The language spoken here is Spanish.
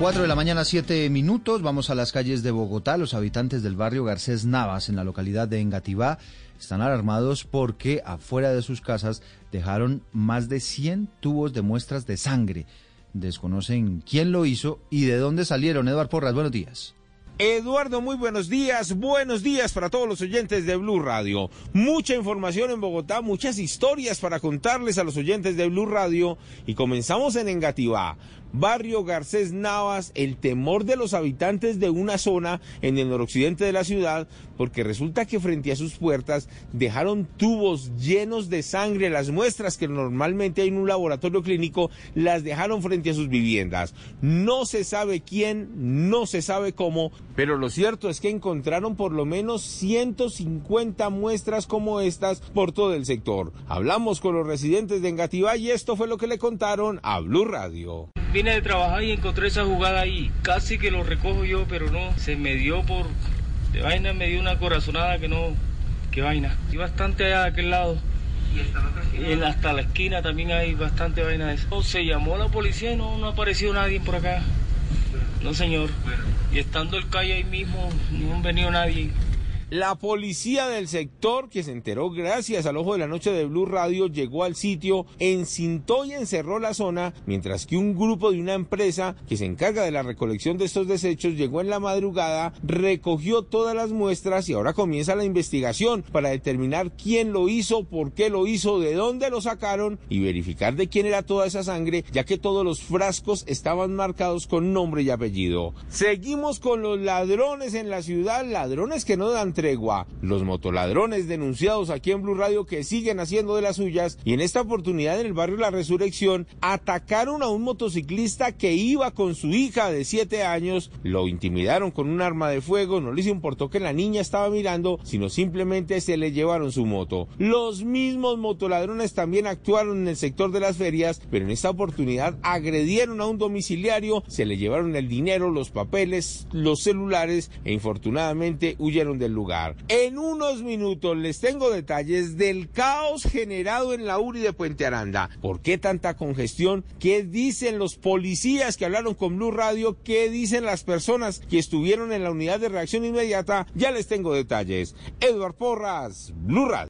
4 de la mañana, 7 minutos. Vamos a las calles de Bogotá. Los habitantes del barrio Garcés Navas, en la localidad de Engativá, están alarmados porque afuera de sus casas dejaron más de 100 tubos de muestras de sangre. Desconocen quién lo hizo y de dónde salieron. Eduardo Porras, buenos días. Eduardo, muy buenos días. Buenos días para todos los oyentes de Blue Radio. Mucha información en Bogotá, muchas historias para contarles a los oyentes de Blue Radio. Y comenzamos en Engativá. Barrio Garcés Navas, el temor de los habitantes de una zona en el noroccidente de la ciudad, porque resulta que frente a sus puertas dejaron tubos llenos de sangre, las muestras que normalmente hay en un laboratorio clínico, las dejaron frente a sus viviendas. No se sabe quién, no se sabe cómo, pero lo cierto es que encontraron por lo menos 150 muestras como estas por todo el sector. Hablamos con los residentes de Engativá y esto fue lo que le contaron a Blue Radio vine de trabajar y encontré esa jugada ahí. Casi que lo recojo yo, pero no, se me dio por... De vaina me dio una corazonada que no... ¿Qué vaina? Y bastante allá de aquel lado. ¿Y en hasta la esquina también hay bastante vaina de eso. Se llamó a la policía y no, no ha aparecido nadie por acá. No, señor. Y estando el calle ahí mismo, no ha venido nadie. La policía del sector, que se enteró gracias al ojo de la noche de Blue Radio, llegó al sitio, encintó y encerró la zona, mientras que un grupo de una empresa que se encarga de la recolección de estos desechos llegó en la madrugada, recogió todas las muestras y ahora comienza la investigación para determinar quién lo hizo, por qué lo hizo, de dónde lo sacaron y verificar de quién era toda esa sangre, ya que todos los frascos estaban marcados con nombre y apellido. Seguimos con los ladrones en la ciudad, ladrones que no dan tregua. Los motoladrones denunciados aquí en Blue Radio que siguen haciendo de las suyas y en esta oportunidad en el barrio La Resurrección atacaron a un motociclista que iba con su hija de 7 años, lo intimidaron con un arma de fuego, no les importó que la niña estaba mirando, sino simplemente se le llevaron su moto. Los mismos motoladrones también actuaron en el sector de las ferias, pero en esta oportunidad agredieron a un domiciliario, se le llevaron el dinero, los papeles, los celulares e infortunadamente huyeron del lugar. En unos minutos les tengo detalles del caos generado en la URI de Puente Aranda. ¿Por qué tanta congestión? ¿Qué dicen los policías que hablaron con Blue Radio? ¿Qué dicen las personas que estuvieron en la unidad de reacción inmediata? Ya les tengo detalles. Edward Porras, Blue Radio.